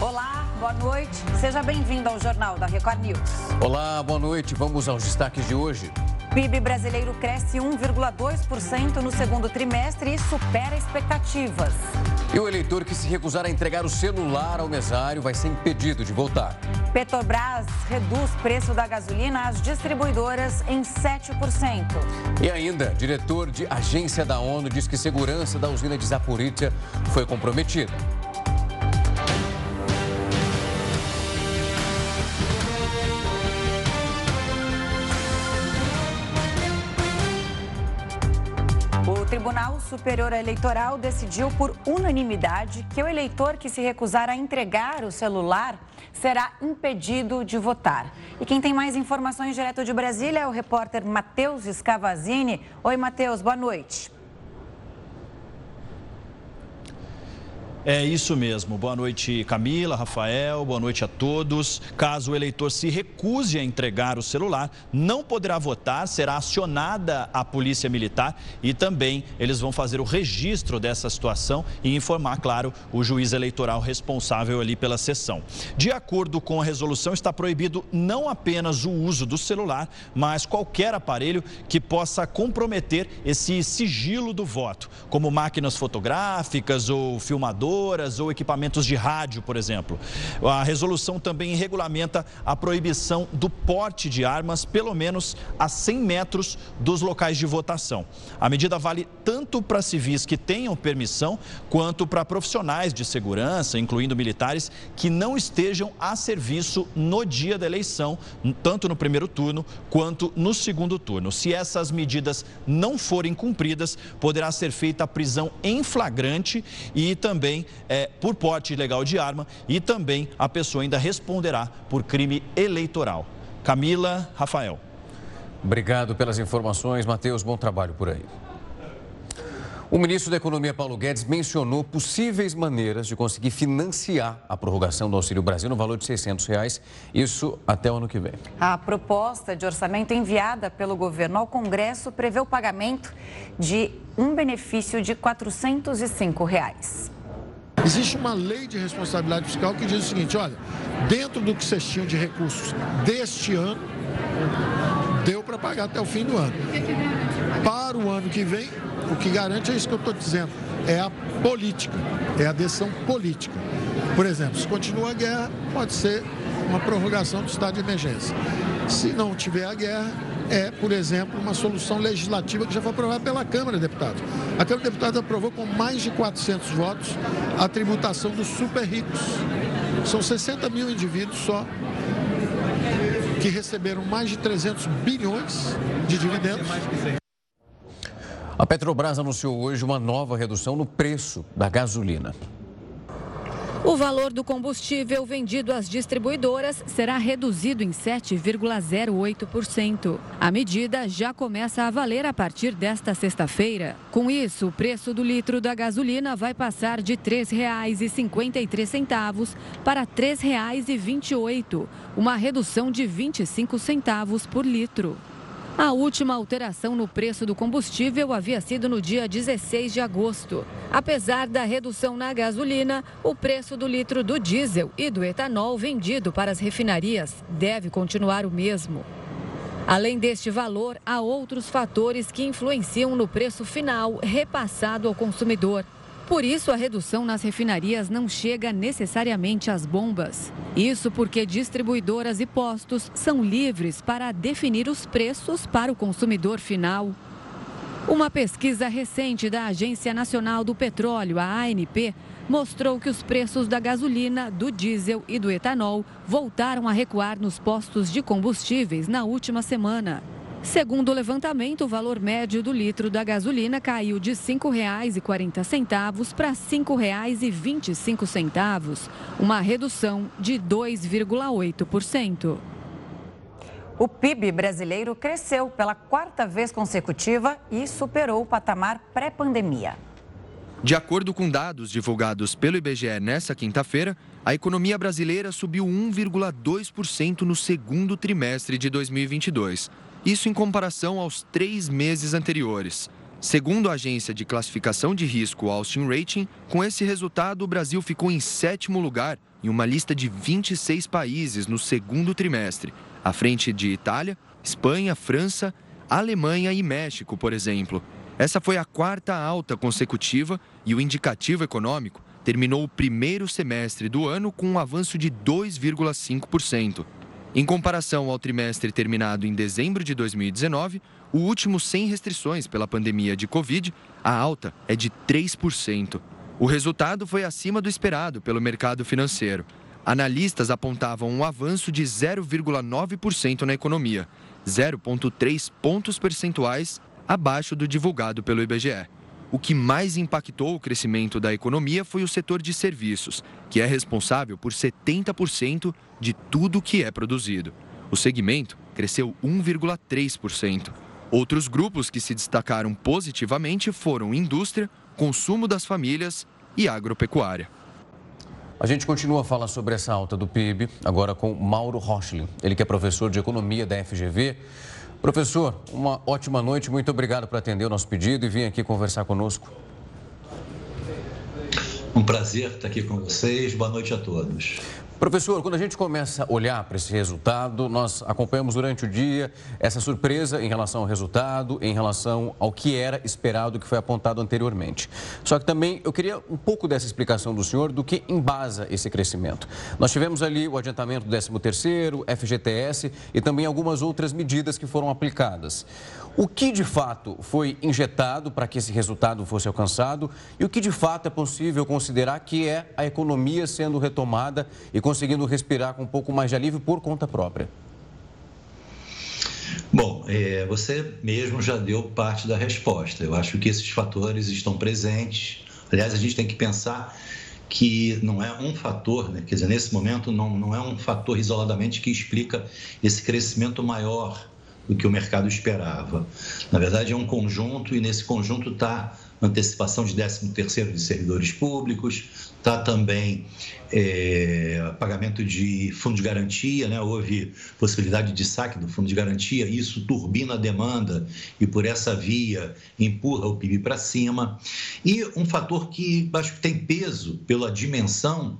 Olá, boa noite. Seja bem-vindo ao Jornal da Record News. Olá, boa noite. Vamos aos destaques de hoje. PIB brasileiro cresce 1,2% no segundo trimestre e supera expectativas. E o eleitor que se recusar a entregar o celular ao mesário vai ser impedido de votar. Petrobras reduz preço da gasolina às distribuidoras em 7%. E ainda, diretor de agência da ONU diz que segurança da usina de Zaporizhia foi comprometida. Tribunal Superior Eleitoral decidiu por unanimidade que o eleitor que se recusar a entregar o celular será impedido de votar. E quem tem mais informações direto de Brasília é o repórter Matheus Scavazini. Oi, Matheus, boa noite. É isso mesmo. Boa noite, Camila, Rafael, boa noite a todos. Caso o eleitor se recuse a entregar o celular, não poderá votar, será acionada a Polícia Militar e também eles vão fazer o registro dessa situação e informar, claro, o juiz eleitoral responsável ali pela sessão. De acordo com a resolução, está proibido não apenas o uso do celular, mas qualquer aparelho que possa comprometer esse sigilo do voto, como máquinas fotográficas ou filmadores ou equipamentos de rádio, por exemplo. A resolução também regulamenta a proibição do porte de armas, pelo menos a 100 metros dos locais de votação. A medida vale tanto para civis que tenham permissão, quanto para profissionais de segurança, incluindo militares, que não estejam a serviço no dia da eleição, tanto no primeiro turno quanto no segundo turno. Se essas medidas não forem cumpridas, poderá ser feita a prisão em flagrante e também é, por porte ilegal de arma e também a pessoa ainda responderá por crime eleitoral. Camila, Rafael. Obrigado pelas informações, Matheus. Bom trabalho por aí. O ministro da Economia, Paulo Guedes, mencionou possíveis maneiras de conseguir financiar a prorrogação do Auxílio Brasil no valor de 600 reais, isso até o ano que vem. A proposta de orçamento enviada pelo governo ao Congresso prevê o pagamento de um benefício de 405 reais. Existe uma lei de responsabilidade fiscal que diz o seguinte: olha, dentro do que vocês tinham de recursos deste ano, deu para pagar até o fim do ano. Para o ano que vem, o que garante é isso que eu estou dizendo: é a política, é a decisão política. Por exemplo, se continua a guerra, pode ser uma prorrogação do estado de emergência. Se não tiver a guerra, é, por exemplo, uma solução legislativa que já foi aprovada pela Câmara de Deputados. A Câmara de Deputados aprovou com mais de 400 votos a tributação dos super ricos. São 60 mil indivíduos só que receberam mais de 300 bilhões de dividendos. A Petrobras anunciou hoje uma nova redução no preço da gasolina. O valor do combustível vendido às distribuidoras será reduzido em 7,08%. A medida já começa a valer a partir desta sexta-feira. Com isso, o preço do litro da gasolina vai passar de R$ 3,53 para R$ 3,28, uma redução de 25 centavos por litro. A última alteração no preço do combustível havia sido no dia 16 de agosto. Apesar da redução na gasolina, o preço do litro do diesel e do etanol vendido para as refinarias deve continuar o mesmo. Além deste valor, há outros fatores que influenciam no preço final repassado ao consumidor. Por isso, a redução nas refinarias não chega necessariamente às bombas. Isso porque distribuidoras e postos são livres para definir os preços para o consumidor final. Uma pesquisa recente da Agência Nacional do Petróleo, a ANP, mostrou que os preços da gasolina, do diesel e do etanol voltaram a recuar nos postos de combustíveis na última semana. Segundo o levantamento, o valor médio do litro da gasolina caiu de R$ 5,40 para R$ 5,25, uma redução de 2,8%. O PIB brasileiro cresceu pela quarta vez consecutiva e superou o patamar pré-pandemia. De acordo com dados divulgados pelo IBGE nesta quinta-feira, a economia brasileira subiu 1,2% no segundo trimestre de 2022 isso em comparação aos três meses anteriores. Segundo a agência de classificação de risco Austin Rating, com esse resultado o Brasil ficou em sétimo lugar em uma lista de 26 países no segundo trimestre, à frente de Itália, Espanha, França, Alemanha e México, por exemplo. Essa foi a quarta alta consecutiva e o indicativo econômico terminou o primeiro semestre do ano com um avanço de 2,5%. Em comparação ao trimestre terminado em dezembro de 2019, o último sem restrições pela pandemia de Covid, a alta é de 3%. O resultado foi acima do esperado pelo mercado financeiro. Analistas apontavam um avanço de 0,9% na economia, 0,3 pontos percentuais abaixo do divulgado pelo IBGE. O que mais impactou o crescimento da economia foi o setor de serviços, que é responsável por 70% de tudo que é produzido. O segmento cresceu 1,3%. Outros grupos que se destacaram positivamente foram indústria, consumo das famílias e agropecuária. A gente continua a falar sobre essa alta do PIB, agora com Mauro Rochlin, ele que é professor de economia da FGV. Professor, uma ótima noite, muito obrigado por atender o nosso pedido e vir aqui conversar conosco. Um prazer estar aqui com vocês. Boa noite a todos. Professor, quando a gente começa a olhar para esse resultado, nós acompanhamos durante o dia essa surpresa em relação ao resultado, em relação ao que era esperado, que foi apontado anteriormente. Só que também eu queria um pouco dessa explicação do senhor do que embasa esse crescimento. Nós tivemos ali o adiantamento do 13º, FGTS e também algumas outras medidas que foram aplicadas. O que de fato foi injetado para que esse resultado fosse alcançado e o que de fato é possível considerar que é a economia sendo retomada e conseguindo respirar com um pouco mais de alívio por conta própria? Bom, é, você mesmo já deu parte da resposta. Eu acho que esses fatores estão presentes. Aliás, a gente tem que pensar que não é um fator, né? quer dizer, nesse momento não, não é um fator isoladamente que explica esse crescimento maior do que o mercado esperava. Na verdade, é um conjunto e nesse conjunto está antecipação de 13º de servidores públicos, está também é, pagamento de fundo de garantia, né? houve possibilidade de saque do fundo de garantia, isso turbina a demanda e por essa via empurra o PIB para cima. E um fator que acho que tem peso pela dimensão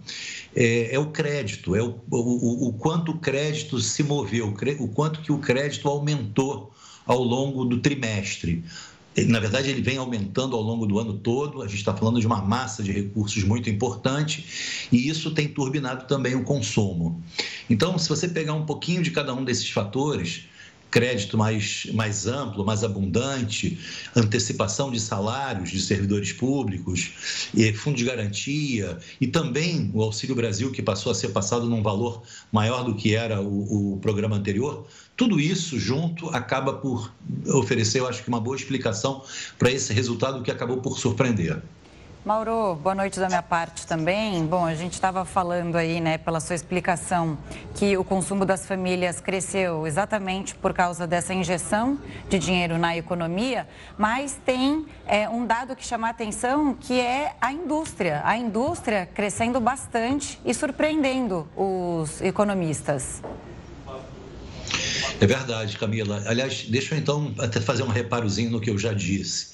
é, é o crédito, é o, o, o quanto o crédito se moveu, o quanto que o crédito aumentou ao longo do trimestre na verdade, ele vem aumentando ao longo do ano todo. A gente está falando de uma massa de recursos muito importante e isso tem turbinado também o consumo. Então, se você pegar um pouquinho de cada um desses fatores, crédito mais, mais amplo, mais abundante, antecipação de salários de servidores públicos, fundo de garantia e também o Auxílio Brasil, que passou a ser passado num valor maior do que era o, o programa anterior, tudo isso junto acaba por oferecer, eu acho que, uma boa explicação para esse resultado que acabou por surpreender. Mauro, boa noite da minha parte também. Bom, a gente estava falando aí, né, pela sua explicação, que o consumo das famílias cresceu exatamente por causa dessa injeção de dinheiro na economia, mas tem é, um dado que chama a atenção, que é a indústria. A indústria crescendo bastante e surpreendendo os economistas. É verdade, Camila. Aliás, deixa eu então até fazer um reparozinho no que eu já disse.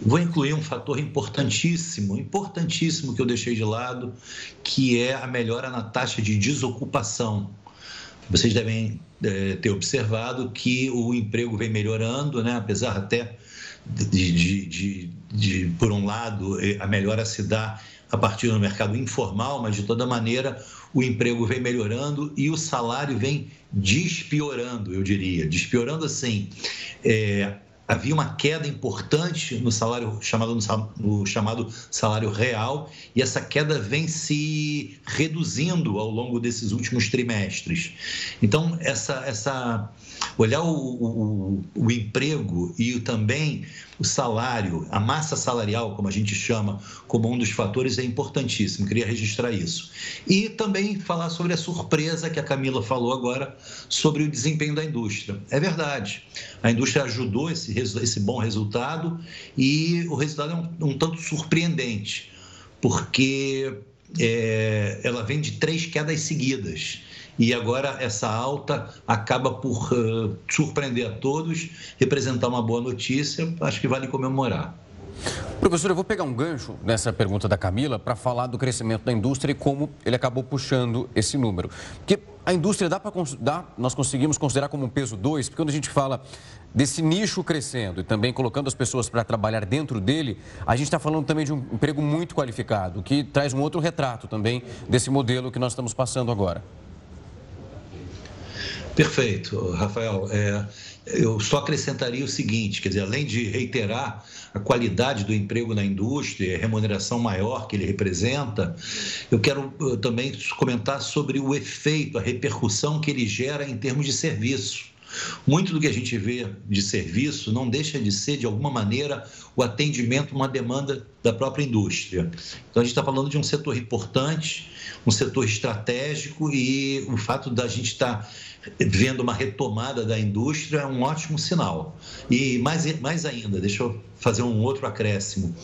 Vou incluir um fator importantíssimo, importantíssimo que eu deixei de lado, que é a melhora na taxa de desocupação. Vocês devem é, ter observado que o emprego vem melhorando, né? apesar até de, de, de, de, por um lado, a melhora se dá a partir do mercado informal, mas de toda maneira o emprego vem melhorando e o salário vem despiorando, eu diria. Despiorando assim, é, havia uma queda importante no salário chamado no chamado salário real e essa queda vem se reduzindo ao longo desses últimos trimestres. Então essa essa olhar o, o, o emprego e também o salário, a massa salarial, como a gente chama, como um dos fatores, é importantíssimo. Queria registrar isso. E também falar sobre a surpresa que a Camila falou agora sobre o desempenho da indústria. É verdade, a indústria ajudou esse, esse bom resultado e o resultado é um, um tanto surpreendente, porque é, ela vem de três quedas seguidas. E agora essa alta acaba por uh, surpreender a todos, representar uma boa notícia, acho que vale comemorar. Professor, eu vou pegar um gancho nessa pergunta da Camila para falar do crescimento da indústria e como ele acabou puxando esse número. Porque a indústria dá para nós conseguimos considerar como um peso 2, porque quando a gente fala desse nicho crescendo e também colocando as pessoas para trabalhar dentro dele, a gente está falando também de um emprego muito qualificado, que traz um outro retrato também desse modelo que nós estamos passando agora. Perfeito, Rafael. É, eu só acrescentaria o seguinte, quer dizer, além de reiterar a qualidade do emprego na indústria, a remuneração maior que ele representa, eu quero também comentar sobre o efeito, a repercussão que ele gera em termos de serviço. Muito do que a gente vê de serviço não deixa de ser, de alguma maneira, o atendimento a uma demanda da própria indústria. Então, a gente está falando de um setor importante, um setor estratégico e o fato da gente estar tá vendo uma retomada da indústria é um ótimo sinal. E mais, mais ainda, deixa eu fazer um outro acréscimo.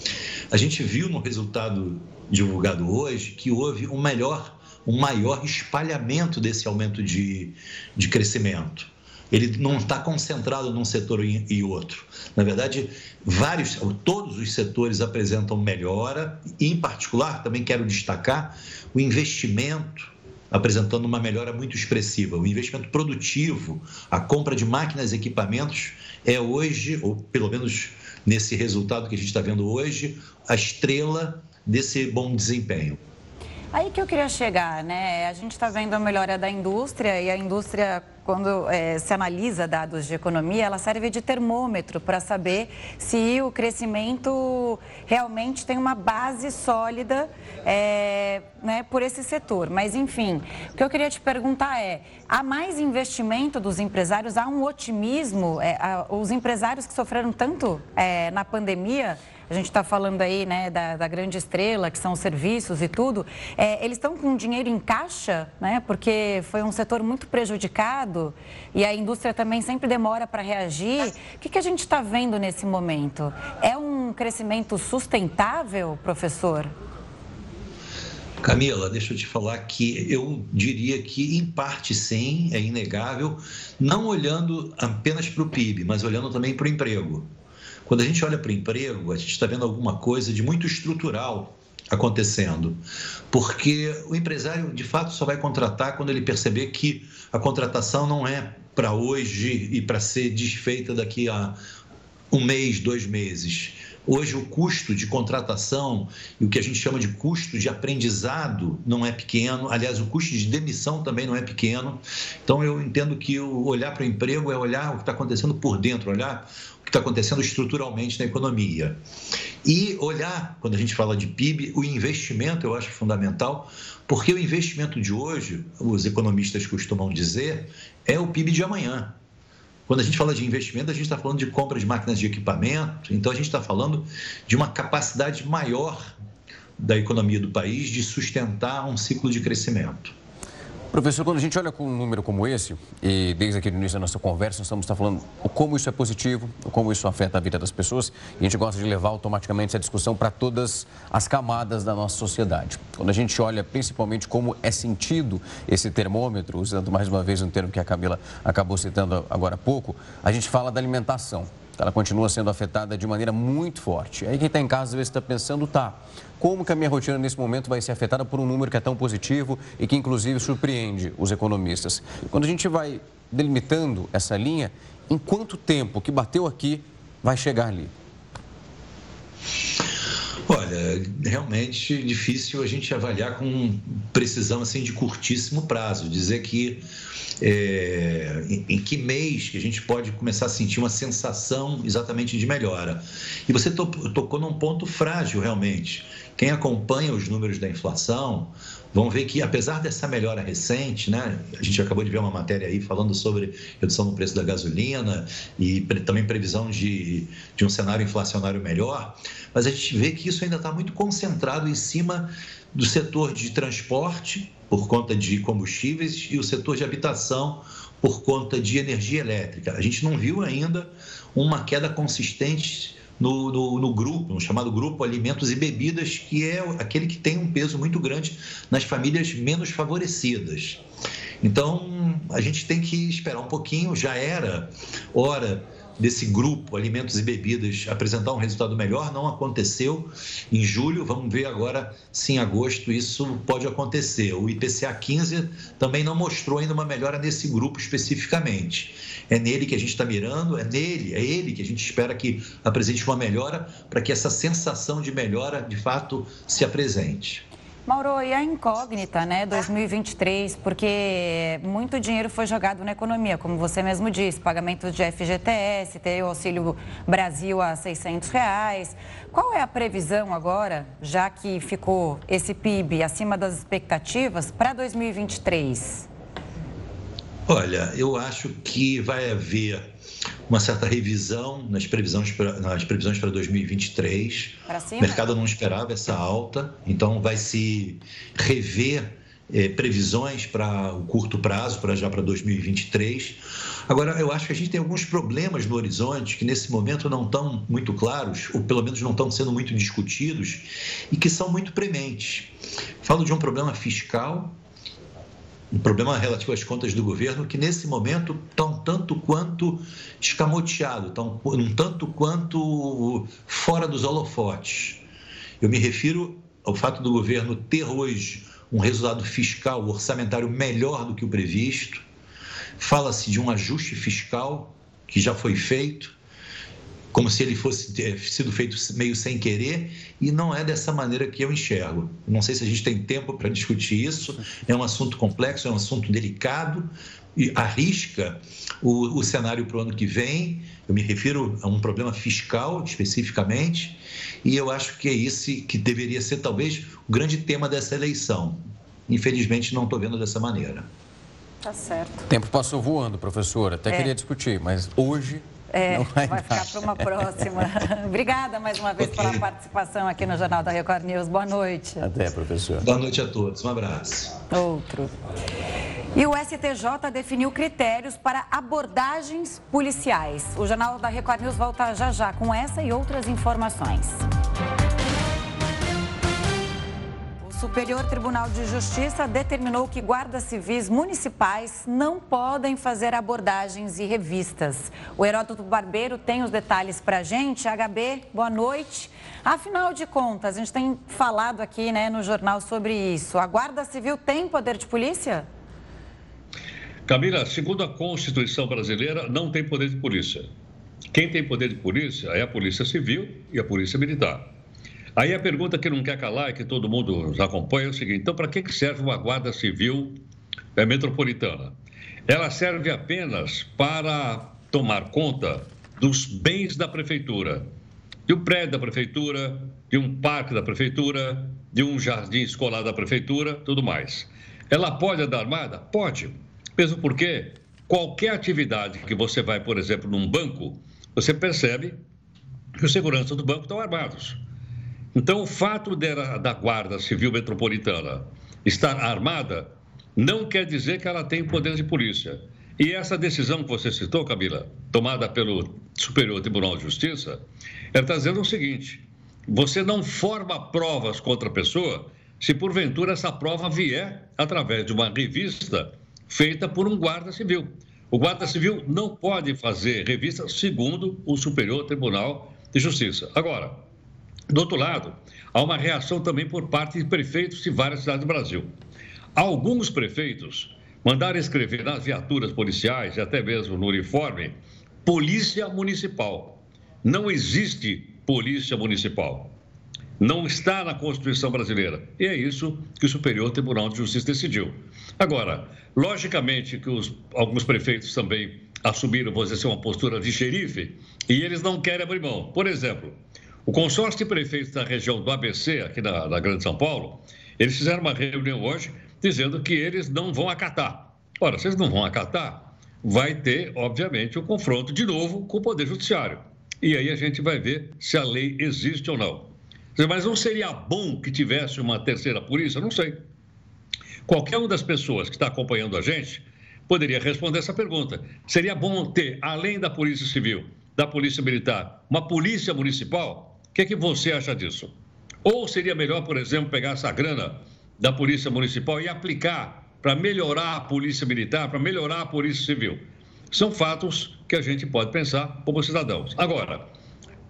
A gente viu no resultado divulgado hoje que houve um melhor, um maior espalhamento desse aumento de, de crescimento. Ele não está concentrado num setor e outro. Na verdade, vários, todos os setores apresentam melhora. E, em particular, também quero destacar o investimento apresentando uma melhora muito expressiva. O investimento produtivo, a compra de máquinas e equipamentos é hoje, ou pelo menos nesse resultado que a gente está vendo hoje, a estrela desse bom desempenho. Aí que eu queria chegar, né? A gente está vendo a melhora da indústria e a indústria, quando é, se analisa dados de economia, ela serve de termômetro para saber se o crescimento realmente tem uma base sólida é, né, por esse setor. Mas, enfim, o que eu queria te perguntar é: há mais investimento dos empresários? Há um otimismo? É, os empresários que sofreram tanto é, na pandemia a gente está falando aí né, da, da, grande estrela, que são os serviços e tudo, é, eles estão com dinheiro em caixa, né, porque foi um setor muito prejudicado e a indústria também sempre demora para reagir. O que, que a gente está vendo nesse momento? É um crescimento sustentável, professor? Camila, deixa eu te falar que eu diria que, em parte, sim, é inegável, não olhando apenas para o PIB, mas olhando também para o emprego. Quando a gente olha para o emprego, a gente está vendo alguma coisa de muito estrutural acontecendo, porque o empresário de fato só vai contratar quando ele perceber que a contratação não é para hoje e para ser desfeita daqui a um mês, dois meses. Hoje, o custo de contratação e o que a gente chama de custo de aprendizado não é pequeno. Aliás, o custo de demissão também não é pequeno. Então, eu entendo que olhar para o emprego é olhar o que está acontecendo por dentro, olhar que está acontecendo estruturalmente na economia. E olhar, quando a gente fala de PIB, o investimento eu acho fundamental, porque o investimento de hoje, os economistas costumam dizer, é o PIB de amanhã. Quando a gente fala de investimento, a gente está falando de compra de máquinas de equipamento, então a gente está falando de uma capacidade maior da economia do país de sustentar um ciclo de crescimento. Professor, quando a gente olha com um número como esse, e desde aqui no início da nossa conversa, nós estamos falando como isso é positivo, como isso afeta a vida das pessoas, e a gente gosta de levar automaticamente essa discussão para todas as camadas da nossa sociedade. Quando a gente olha principalmente como é sentido esse termômetro, usando mais uma vez um termo que a Camila acabou citando agora há pouco, a gente fala da alimentação ela continua sendo afetada de maneira muito forte. Aí quem está em casa às vezes está pensando, tá, como que a minha rotina nesse momento vai ser afetada por um número que é tão positivo e que inclusive surpreende os economistas. Quando a gente vai delimitando essa linha, em quanto tempo que bateu aqui vai chegar ali? Olha, realmente difícil a gente avaliar com precisão assim de curtíssimo prazo, dizer que é, em, em, que mês que a gente pode começar a sentir uma sensação exatamente de melhora. E você to, tocou num ponto frágil realmente. Quem acompanha os números da inflação vão ver que, apesar dessa melhora recente, né, a gente acabou de ver uma matéria aí falando sobre redução no preço da gasolina e também previsão de, de um cenário inflacionário melhor, mas a gente vê que isso ainda está muito concentrado em cima do setor de transporte, por conta de combustíveis, e o setor de habitação, por conta de energia elétrica. A gente não viu ainda uma queda consistente no, no, no, grupo, no chamado grupo Alimentos e Bebidas, que é aquele que tem um peso muito grande nas famílias menos favorecidas. Então, a gente tem que esperar um pouquinho, já era hora desse grupo, alimentos e bebidas, apresentar um resultado melhor. Não aconteceu em julho. Vamos ver agora se em agosto isso pode acontecer. O IPCA 15 também não mostrou ainda uma melhora nesse grupo especificamente. É nele que a gente está mirando, é nele, é ele que a gente espera que apresente uma melhora para que essa sensação de melhora de fato se apresente. Mauro, e a incógnita, né, 2023, porque muito dinheiro foi jogado na economia, como você mesmo disse, pagamentos de FGTS, tem o Auxílio Brasil a 600 reais. Qual é a previsão agora, já que ficou esse PIB acima das expectativas, para 2023? Olha, eu acho que vai haver uma certa revisão nas previsões para, nas previsões para 2023. O mercado não esperava essa alta, então vai se rever é, previsões para o curto prazo, para já para 2023. Agora, eu acho que a gente tem alguns problemas no horizonte que nesse momento não estão muito claros, ou pelo menos não estão sendo muito discutidos, e que são muito prementes. Falo de um problema fiscal um problema relativo às contas do governo que nesse momento estão um tanto quanto escamoteado, estão um tanto quanto fora dos holofotes. Eu me refiro ao fato do governo ter hoje um resultado fiscal orçamentário melhor do que o previsto. Fala-se de um ajuste fiscal que já foi feito, como se ele fosse ter sido feito meio sem querer, e não é dessa maneira que eu enxergo. Não sei se a gente tem tempo para discutir isso, é um assunto complexo, é um assunto delicado, e arrisca o, o cenário para o ano que vem. Eu me refiro a um problema fiscal especificamente, e eu acho que é esse que deveria ser talvez o grande tema dessa eleição. Infelizmente, não estou vendo dessa maneira. Tá certo. O tempo passou voando, professora. Até é. queria discutir, mas hoje é, vai, vai ficar para uma próxima. Obrigada mais uma vez okay. pela participação aqui no Jornal da Record News. Boa noite. Até, professor. Boa noite a todos. Um abraço. Outro. E o STJ definiu critérios para abordagens policiais. O Jornal da Record News volta já já com essa e outras informações. Superior Tribunal de Justiça determinou que guardas civis municipais não podem fazer abordagens e revistas. O Heródoto Barbeiro tem os detalhes para a gente. HB, boa noite. Afinal de contas, a gente tem falado aqui né, no jornal sobre isso. A Guarda Civil tem poder de polícia? Camila, segundo a Constituição brasileira, não tem poder de polícia. Quem tem poder de polícia é a Polícia Civil e a Polícia Militar. Aí a pergunta que não quer calar e que todo mundo acompanha é o seguinte: então, para que serve uma guarda civil é, metropolitana? Ela serve apenas para tomar conta dos bens da prefeitura, de um prédio da prefeitura, de um parque da prefeitura, de um jardim escolar da prefeitura, tudo mais. Ela pode andar armada? Pode. Mesmo porque qualquer atividade que você vai, por exemplo, num banco, você percebe que os seguranças do banco estão armados. Então, o fato dela, da Guarda Civil Metropolitana estar armada não quer dizer que ela tem poder de polícia. E essa decisão que você citou, Camila, tomada pelo Superior Tribunal de Justiça, ela está dizendo o seguinte: você não forma provas contra a pessoa se porventura essa prova vier através de uma revista feita por um guarda civil. O guarda civil não pode fazer revista segundo o Superior Tribunal de Justiça. Agora, do outro lado, há uma reação também por parte de prefeitos de várias cidades do Brasil. Alguns prefeitos mandaram escrever nas viaturas policiais e até mesmo no uniforme Polícia Municipal. Não existe Polícia Municipal. Não está na Constituição brasileira. E é isso que o Superior Tribunal de Justiça decidiu. Agora, logicamente que os, alguns prefeitos também assumiram, vou dizer assim, uma postura de xerife e eles não querem abrir mão. Por exemplo, o consórcio de prefeitos da região do ABC, aqui na Grande São Paulo, eles fizeram uma reunião hoje dizendo que eles não vão acatar. Ora, eles não vão acatar, vai ter, obviamente, o um confronto de novo com o Poder Judiciário. E aí a gente vai ver se a lei existe ou não. Mas não seria bom que tivesse uma terceira polícia? Não sei. Qualquer uma das pessoas que está acompanhando a gente poderia responder essa pergunta. Seria bom ter, além da Polícia Civil, da Polícia Militar, uma polícia municipal, que, que você acha disso? Ou seria melhor, por exemplo, pegar essa grana da Polícia Municipal e aplicar para melhorar a Polícia Militar, para melhorar a Polícia Civil? São fatos que a gente pode pensar como cidadãos. Agora,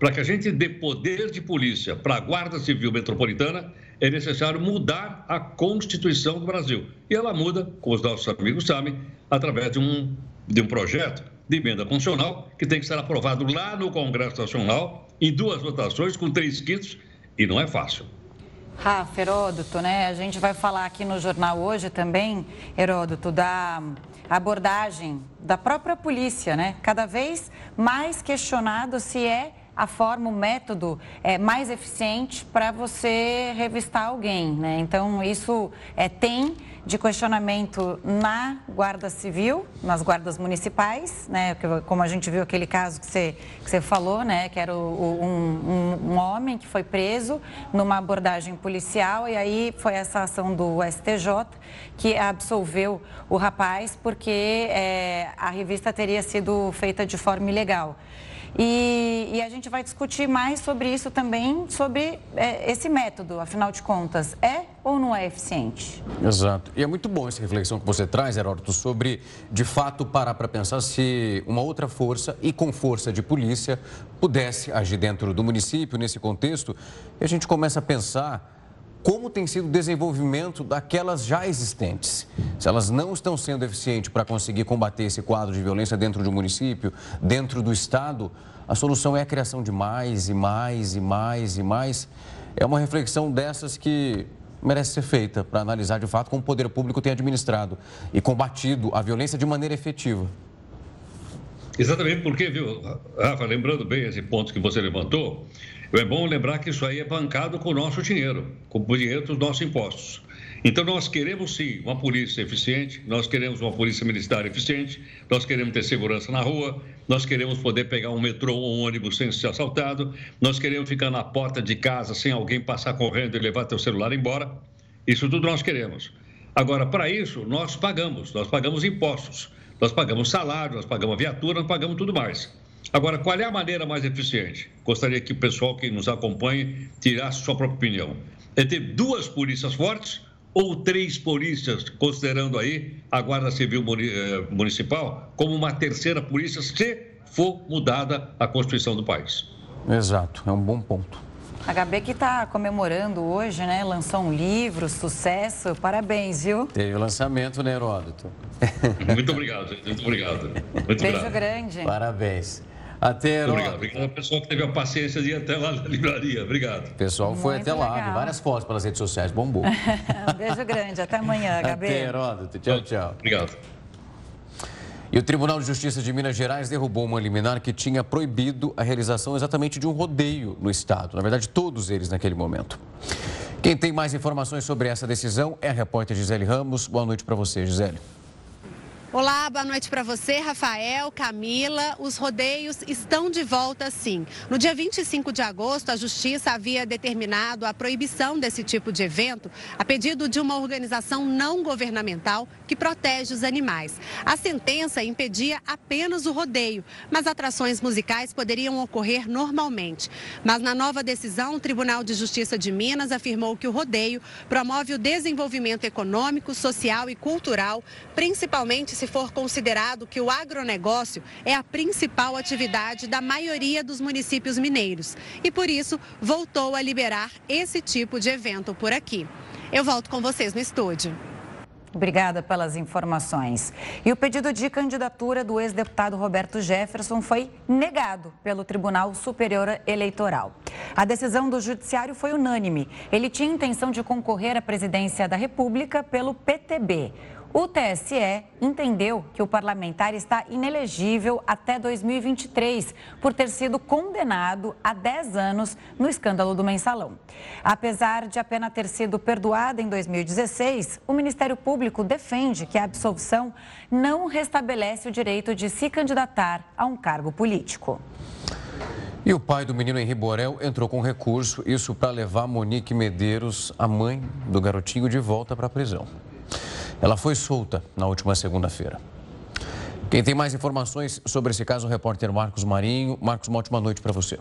para que a gente dê poder de polícia para a Guarda Civil Metropolitana, é necessário mudar a Constituição do Brasil. E ela muda, como os nossos amigos sabem, através de um, de um projeto de emenda constitucional que tem que ser aprovado lá no Congresso Nacional em duas votações com três quintos e não é fácil. Rafa, Heródoto, né? A gente vai falar aqui no jornal hoje também, Heródoto, da abordagem da própria polícia, né? Cada vez mais questionado se é a forma, o método é, mais eficiente para você revistar alguém, né? Então, isso é, tem de questionamento na Guarda Civil, nas guardas municipais, né? Como a gente viu aquele caso que você, que você falou, né? Que era o, um, um, um, homem que foi preso numa abordagem policial e aí foi essa ação do STJ que absolveu o rapaz porque é, a revista teria sido feita de forma ilegal. E, e, a gente vai discutir mais sobre isso também, sobre é, esse método, afinal de contas, é ou não é eficiente? Exato. E é muito bom essa reflexão que você traz, Heródoto, sobre, de fato, parar para pensar se uma outra força, e com força de polícia, pudesse agir dentro do município, nesse contexto, e a gente começa a pensar como tem sido o desenvolvimento daquelas já existentes. Se elas não estão sendo eficientes para conseguir combater esse quadro de violência dentro de um município, dentro do Estado, a solução é a criação de mais e mais e mais e mais. É uma reflexão dessas que merece ser feita para analisar de fato como o poder público tem administrado e combatido a violência de maneira efetiva. Exatamente porque, viu, Rafa, lembrando bem esse ponto que você levantou, é bom lembrar que isso aí é bancado com o nosso dinheiro, com o dinheiro dos nossos impostos. Então, nós queremos sim uma polícia eficiente, nós queremos uma polícia militar eficiente, nós queremos ter segurança na rua, nós queremos poder pegar um metrô ou um ônibus sem ser assaltado, nós queremos ficar na porta de casa sem alguém passar correndo e levar teu celular embora. Isso tudo nós queremos. Agora, para isso, nós pagamos, nós pagamos impostos, nós pagamos salário, nós pagamos viatura, nós pagamos tudo mais. Agora, qual é a maneira mais eficiente? Gostaria que o pessoal que nos acompanhe tirasse sua própria opinião. É ter duas polícias fortes ou três polícias, considerando aí a Guarda Civil eh, Municipal como uma terceira polícia, se for mudada a Constituição do país. Exato, é um bom ponto. A HB que está comemorando hoje, né? Lançou um livro, sucesso. Parabéns, viu? Teve o lançamento, né, Heródoto? Muito obrigado, muito obrigado. Muito Beijo grande. Parabéns. Até, Obrigado. Obrigado ao pessoal que teve a paciência de ir até lá na livraria. Obrigado. O pessoal Muito foi até legal. lá, várias fotos pelas redes sociais, bombou. um beijo grande, até amanhã, Gabi. Até, Heródoto. Tchau, tchau. Obrigado. E o Tribunal de Justiça de Minas Gerais derrubou uma liminar que tinha proibido a realização exatamente de um rodeio no estado. Na verdade, todos eles naquele momento. Quem tem mais informações sobre essa decisão é a repórter Gisele Ramos. Boa noite para você, Gisele. Olá, boa noite para você, Rafael, Camila. Os rodeios estão de volta sim. No dia 25 de agosto, a Justiça havia determinado a proibição desse tipo de evento a pedido de uma organização não governamental que protege os animais. A sentença impedia apenas o rodeio, mas atrações musicais poderiam ocorrer normalmente. Mas na nova decisão, o Tribunal de Justiça de Minas afirmou que o rodeio promove o desenvolvimento econômico, social e cultural, principalmente se se for considerado que o agronegócio é a principal atividade da maioria dos municípios mineiros e, por isso, voltou a liberar esse tipo de evento por aqui. Eu volto com vocês no estúdio. Obrigada pelas informações. E o pedido de candidatura do ex-deputado Roberto Jefferson foi negado pelo Tribunal Superior Eleitoral. A decisão do Judiciário foi unânime. Ele tinha intenção de concorrer à presidência da República pelo PTB. O TSE entendeu que o parlamentar está inelegível até 2023 por ter sido condenado a 10 anos no escândalo do mensalão. Apesar de a pena ter sido perdoada em 2016, o Ministério Público defende que a absolvição não restabelece o direito de se candidatar a um cargo político. E o pai do menino Henri Borel entrou com recurso, isso para levar Monique Medeiros, a mãe do garotinho, de volta para a prisão. Ela foi solta na última segunda-feira. Quem tem mais informações sobre esse caso é o repórter Marcos Marinho. Marcos, uma ótima noite para você.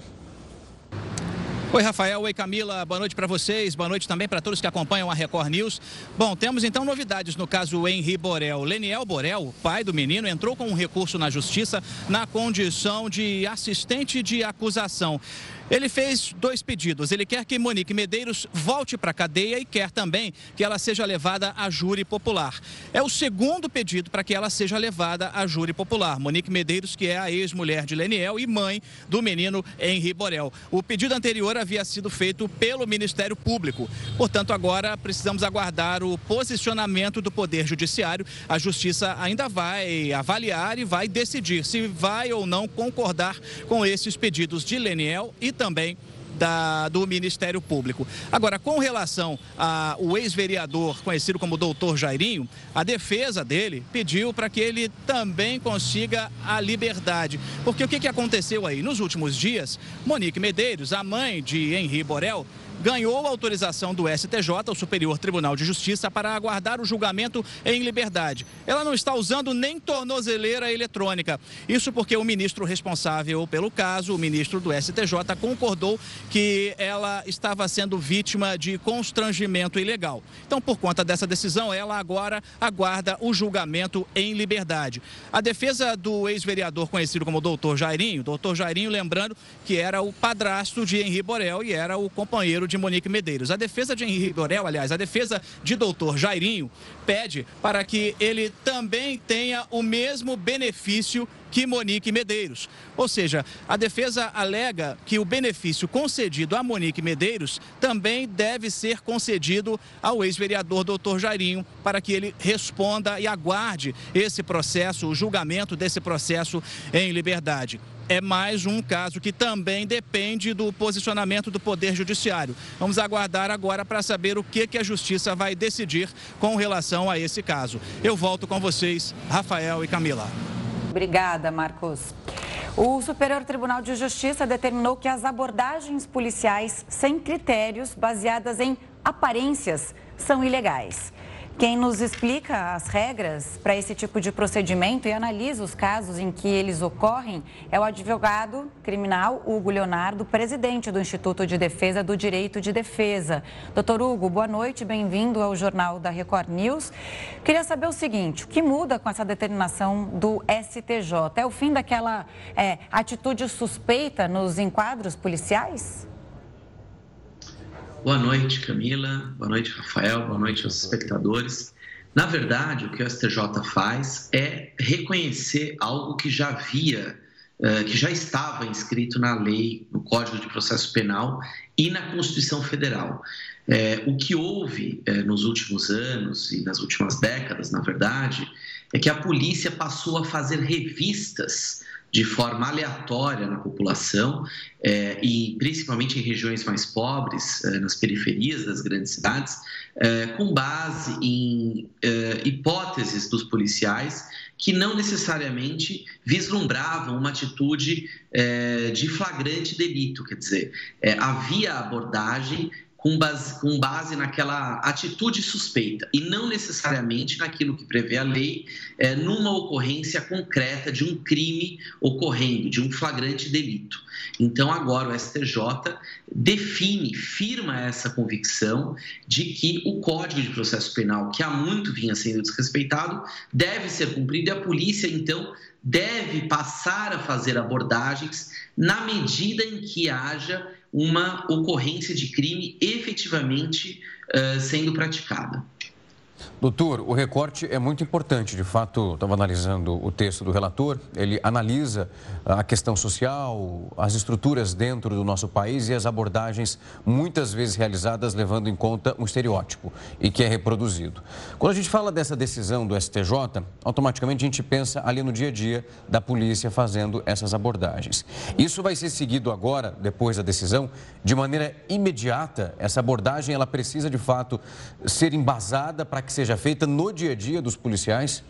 Oi, Rafael. Oi, Camila. Boa noite para vocês. Boa noite também para todos que acompanham a Record News. Bom, temos então novidades no caso Henri Borel. Leniel Borel, pai do menino, entrou com um recurso na justiça na condição de assistente de acusação. Ele fez dois pedidos. Ele quer que Monique Medeiros volte para a cadeia e quer também que ela seja levada a júri popular. É o segundo pedido para que ela seja levada a júri popular. Monique Medeiros, que é a ex-mulher de Leniel e mãe do menino Henri Borel. O pedido anterior havia sido feito pelo Ministério Público. Portanto, agora precisamos aguardar o posicionamento do Poder Judiciário. A Justiça ainda vai avaliar e vai decidir se vai ou não concordar com esses pedidos de Leniel e também da, do Ministério Público. Agora, com relação ao ex-vereador conhecido como doutor Jairinho, a defesa dele pediu para que ele também consiga a liberdade. Porque o que, que aconteceu aí? Nos últimos dias, Monique Medeiros, a mãe de Henri Borel, ganhou autorização do STJ, o Superior Tribunal de Justiça, para aguardar o julgamento em liberdade. Ela não está usando nem tornozeleira eletrônica. Isso porque o ministro responsável pelo caso, o ministro do STJ, concordou que ela estava sendo vítima de constrangimento ilegal. Então, por conta dessa decisão, ela agora aguarda o julgamento em liberdade. A defesa do ex-vereador conhecido como doutor Jairinho, doutor Jairinho, lembrando que era o padrasto de Henri Borel e era o companheiro de Monique Medeiros. A defesa de Henrique Borel, aliás, a defesa de doutor Jairinho, pede para que ele também tenha o mesmo benefício que Monique Medeiros. Ou seja, a defesa alega que o benefício concedido a Monique Medeiros também deve ser concedido ao ex-vereador doutor Jairinho, para que ele responda e aguarde esse processo, o julgamento desse processo em liberdade é mais um caso que também depende do posicionamento do Poder Judiciário. Vamos aguardar agora para saber o que, que a Justiça vai decidir com relação a esse caso. Eu volto com vocês, Rafael e Camila. Obrigada, Marcos. O Superior Tribunal de Justiça determinou que as abordagens policiais sem critérios, baseadas em aparências, são ilegais. Quem nos explica as regras para esse tipo de procedimento e analisa os casos em que eles ocorrem é o advogado criminal Hugo Leonardo, presidente do Instituto de Defesa do Direito de Defesa. Doutor Hugo, boa noite, bem-vindo ao Jornal da Record News. Queria saber o seguinte: o que muda com essa determinação do STJ? É o fim daquela é, atitude suspeita nos enquadros policiais? Boa noite, Camila. Boa noite, Rafael. Boa noite aos espectadores. Na verdade, o que o STJ faz é reconhecer algo que já havia, eh, que já estava inscrito na lei, no Código de Processo Penal e na Constituição Federal. Eh, o que houve eh, nos últimos anos e nas últimas décadas, na verdade, é que a polícia passou a fazer revistas de forma aleatória na população é, e principalmente em regiões mais pobres, é, nas periferias das grandes cidades, é, com base em hipóteses dos policiais que não necessariamente vislumbravam uma atitude de flagrante delito, quer dizer, havia abordagem com base, com base naquela atitude suspeita e não necessariamente naquilo que prevê a lei, é, numa ocorrência concreta de um crime ocorrendo, de um flagrante delito. Então, agora o STJ define, firma essa convicção de que o Código de Processo Penal, que há muito vinha sendo desrespeitado, deve ser cumprido e a polícia, então, deve passar a fazer abordagens na medida em que haja uma ocorrência de crime efetivamente uh, sendo praticada. Doutor, o recorte é muito importante. De fato, estava analisando o texto do relator, ele analisa a questão social, as estruturas dentro do nosso país e as abordagens muitas vezes realizadas levando em conta um estereótipo e que é reproduzido. Quando a gente fala dessa decisão do STJ, automaticamente a gente pensa ali no dia a dia da polícia fazendo essas abordagens. Isso vai ser seguido agora, depois da decisão, de maneira imediata. Essa abordagem ela precisa de fato ser embasada para que seja feita no dia a dia dos policiais?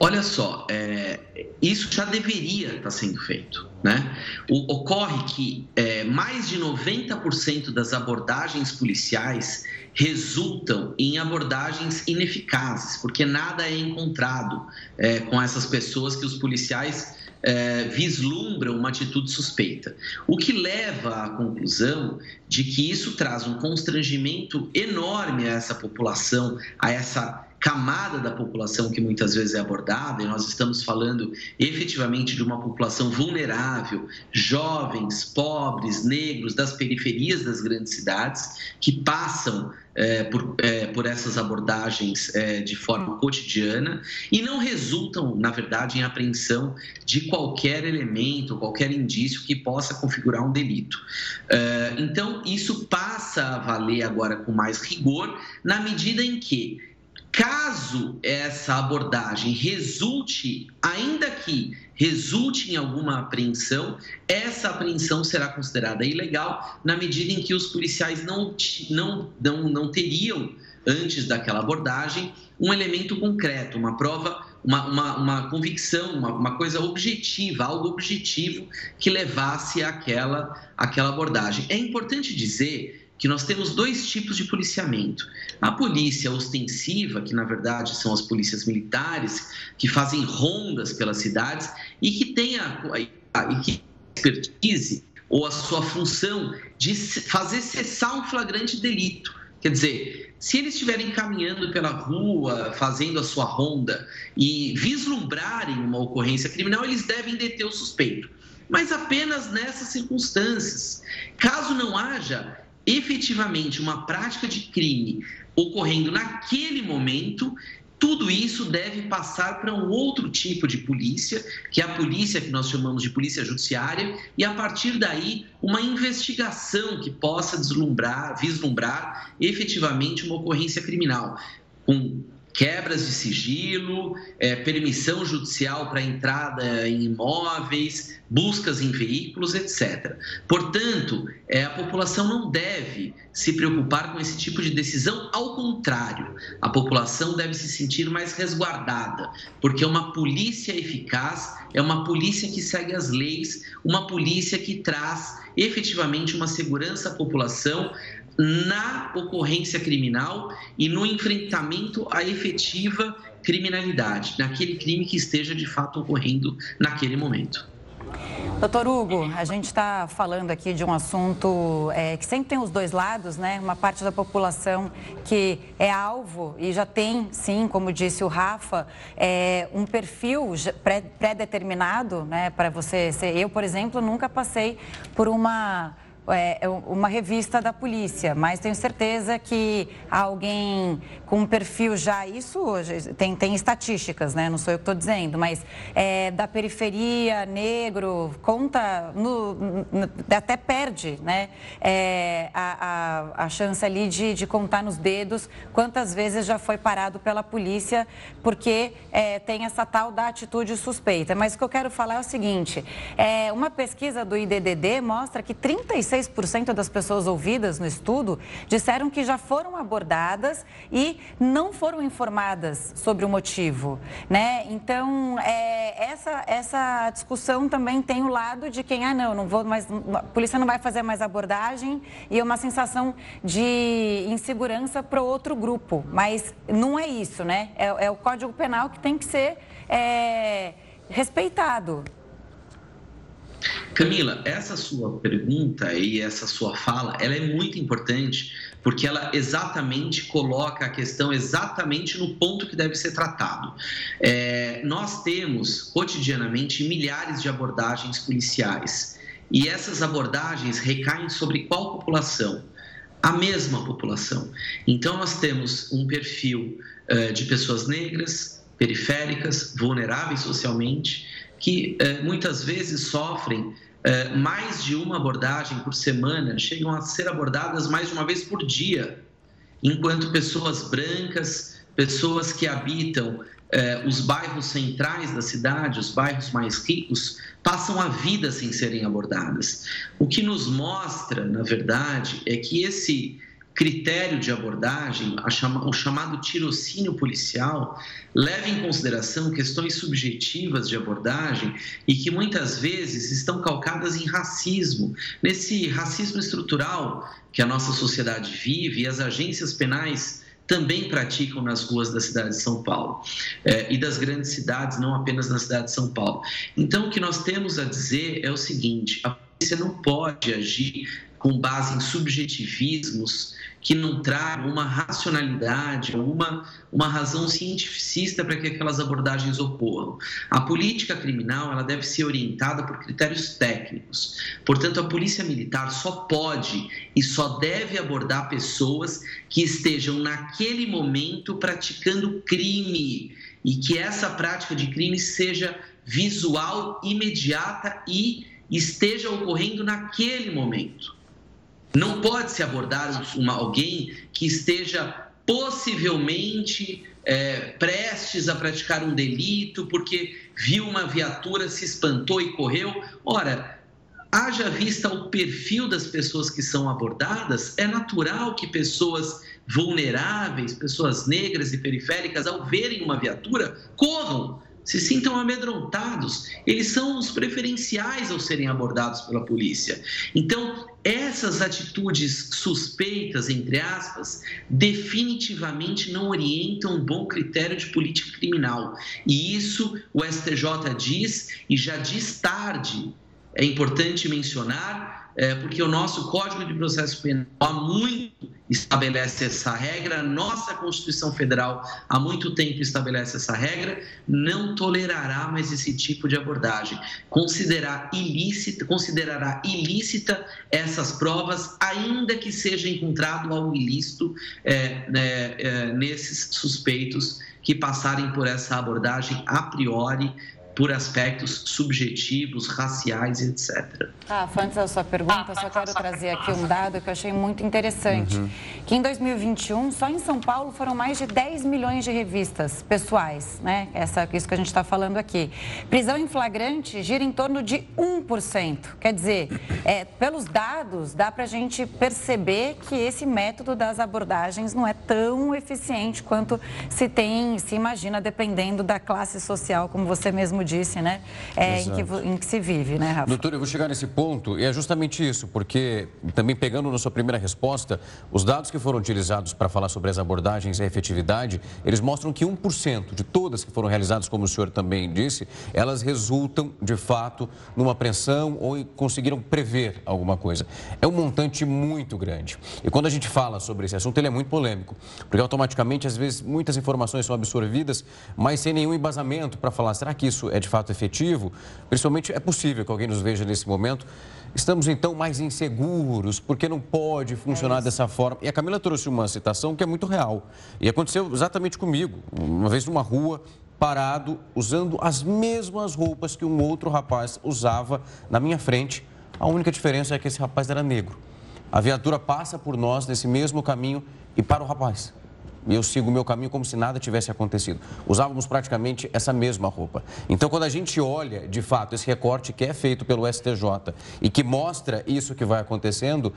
Olha só, é, isso já deveria estar sendo feito. Né? O, ocorre que é, mais de 90% das abordagens policiais resultam em abordagens ineficazes, porque nada é encontrado é, com essas pessoas que os policiais é, uma atitude suspeita. O que leva à conclusão de que isso traz um constrangimento enorme a essa população, a essa camada da população que muitas vezes é abordada, e nós estamos falando efetivamente de uma população vulnerável, jovens, pobres, negros, das periferias das grandes cidades, que passam é, por, é, por essas abordagens é, de forma cotidiana e não resultam, na verdade, em apreensão de qualquer elemento, qualquer indício que possa configurar um delito. É, então, isso passa a valer agora com mais rigor, na medida em que Caso essa abordagem resulte, ainda que resulte em alguma apreensão, essa apreensão será considerada ilegal na medida em que os policiais não, não, não, não teriam, antes daquela abordagem, um elemento concreto, uma prova, uma, uma, uma convicção, uma, uma, coisa objetiva, algo objetivo que levasse àquela, àquela abordagem. É importante dizer que nós temos dois tipos de policiamento. A polícia ostensiva, que na verdade são as polícias militares, que fazem rondas pelas cidades e que tem a, a, a expertise ou a sua função de fazer cessar um flagrante delito. Quer dizer, se eles estiverem caminhando pela rua, fazendo a sua ronda e vislumbrarem uma ocorrência criminal, eles devem deter o suspeito. Mas apenas nessas circunstâncias. Caso não haja efetivamente uma prática de crime ocorrendo naquele momento, tudo isso deve passar para um outro tipo de polícia, que é a polícia que nós chamamos de polícia judiciária, e a partir daí uma investigação que possa deslumbrar, vislumbrar efetivamente uma ocorrência criminal, com quebras de sigilo, é, permissão judicial para entrada em imóveis, buscas em veículos, etc. Portanto, é, a população não deve se preocupar com esse tipo de decisão, ao contrário, a população deve se sentir mais resguardada, porque uma polícia eficaz é uma polícia que segue as leis, uma polícia que traz efetivamente uma segurança à população na ocorrência criminal e no enfrentamento à efetiva criminalidade, naquele crime que esteja de fato ocorrendo naquele momento. Doutor Hugo, a gente está falando aqui de um assunto é, que sempre tem os dois lados, né? Uma parte da população que é alvo e já tem, sim, como disse o Rafa, é, um perfil pré-determinado, né? Para você ser. Eu, por exemplo, nunca passei por uma é, é uma revista da polícia, mas tenho certeza que alguém com um perfil já, isso tem, tem estatísticas, né? Não sou eu que estou dizendo, mas é, da periferia, negro, conta, no, no, até perde, né? É, a, a, a, chance ali de, de contar nos dedos quantas vezes já foi parado pela polícia porque é, tem essa tal da atitude suspeita. Mas o que eu quero falar é o seguinte, é, uma pesquisa do IDDD mostra que 36 36% das pessoas ouvidas no estudo disseram que já foram abordadas e não foram informadas sobre o motivo, né? Então, é, essa, essa discussão também tem o lado de quem, ah, não, não vou mais, a polícia não vai fazer mais abordagem e é uma sensação de insegurança para outro grupo, mas não é isso, né? É, é o Código Penal que tem que ser é, respeitado. Camila, essa sua pergunta e essa sua fala, ela é muito importante porque ela exatamente coloca a questão exatamente no ponto que deve ser tratado. É, nós temos cotidianamente milhares de abordagens policiais e essas abordagens recaem sobre qual população? A mesma população. Então nós temos um perfil uh, de pessoas negras, periféricas, vulneráveis socialmente que eh, muitas vezes sofrem eh, mais de uma abordagem por semana, chegam a ser abordadas mais de uma vez por dia, enquanto pessoas brancas, pessoas que habitam eh, os bairros centrais da cidade, os bairros mais ricos, passam a vida sem serem abordadas. O que nos mostra, na verdade, é que esse critério de abordagem, o chamado tirocínio policial, leva em consideração questões subjetivas de abordagem e que muitas vezes estão calcadas em racismo, nesse racismo estrutural que a nossa sociedade vive e as agências penais também praticam nas ruas da cidade de São Paulo é, e das grandes cidades, não apenas na cidade de São Paulo. Então, o que nós temos a dizer é o seguinte: a polícia não pode agir com base em subjetivismos que não tragam uma racionalidade, uma, uma razão cientificista para que aquelas abordagens ocorram. A política criminal ela deve ser orientada por critérios técnicos. Portanto, a polícia militar só pode e só deve abordar pessoas que estejam naquele momento praticando crime e que essa prática de crime seja visual, imediata e esteja ocorrendo naquele momento. Não pode se abordar uma, alguém que esteja possivelmente é, prestes a praticar um delito porque viu uma viatura, se espantou e correu. Ora, haja vista o perfil das pessoas que são abordadas, é natural que pessoas vulneráveis, pessoas negras e periféricas, ao verem uma viatura, corram se sintam amedrontados. Eles são os preferenciais ao serem abordados pela polícia. Então, essas atitudes suspeitas, entre aspas, definitivamente não orientam um bom critério de política criminal. E isso o STJ diz e já diz tarde. É importante mencionar é, porque o nosso Código de Processo Penal há muito estabelece essa regra, nossa Constituição Federal há muito tempo estabelece essa regra, não tolerará mais esse tipo de abordagem. Considerar ilícita, considerará ilícita essas provas, ainda que seja encontrado algo ilícito é, é, é nesses suspeitos que passarem por essa abordagem a priori por aspectos subjetivos, raciais, etc. Ah, antes da sua pergunta, só quero trazer aqui um dado que eu achei muito interessante. Uhum. Que em 2021, só em São Paulo foram mais de 10 milhões de revistas pessoais, né? Essa, isso que a gente está falando aqui. Prisão em flagrante gira em torno de 1%. Quer dizer, é, pelos dados, dá para a gente perceber que esse método das abordagens não é tão eficiente quanto se tem, se imagina, dependendo da classe social, como você mesmo disse, né? É, em, que, em que se vive, né, Rafa? Doutor, eu vou chegar nesse ponto e é justamente isso, porque também pegando na sua primeira resposta, os dados que foram utilizados para falar sobre as abordagens e a efetividade, eles mostram que 1% de todas que foram realizadas, como o senhor também disse, elas resultam de fato numa apreensão ou conseguiram prever alguma coisa. É um montante muito grande. E quando a gente fala sobre esse assunto, ele é muito polêmico, porque automaticamente, às vezes, muitas informações são absorvidas, mas sem nenhum embasamento para falar, será que isso é é de fato efetivo, principalmente é possível que alguém nos veja nesse momento. Estamos então mais inseguros, porque não pode funcionar é dessa forma. E a Camila trouxe uma citação que é muito real. E aconteceu exatamente comigo. Uma vez numa rua, parado, usando as mesmas roupas que um outro rapaz usava na minha frente. A única diferença é que esse rapaz era negro. A viatura passa por nós nesse mesmo caminho e para o rapaz e eu sigo o meu caminho como se nada tivesse acontecido. Usávamos praticamente essa mesma roupa. Então, quando a gente olha, de fato, esse recorte que é feito pelo STJ e que mostra isso que vai acontecendo,